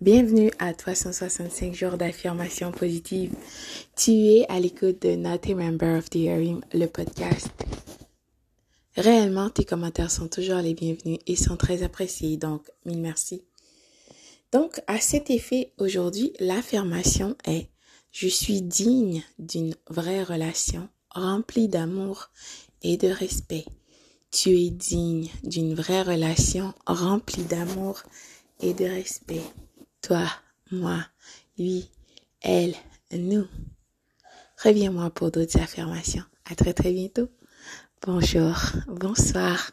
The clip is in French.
Bienvenue à 365 jours d'affirmation positive. Tu es à l'écoute de Not a Member of the Hearing, le podcast. Réellement, tes commentaires sont toujours les bienvenus et sont très appréciés, donc mille merci. Donc, à cet effet, aujourd'hui, l'affirmation est Je suis digne d'une vraie relation remplie d'amour et de respect. Tu es digne d'une vraie relation remplie d'amour et de respect. Toi, moi, lui, elle, nous. Reviens-moi pour d'autres affirmations. À très très bientôt. Bonjour, bonsoir.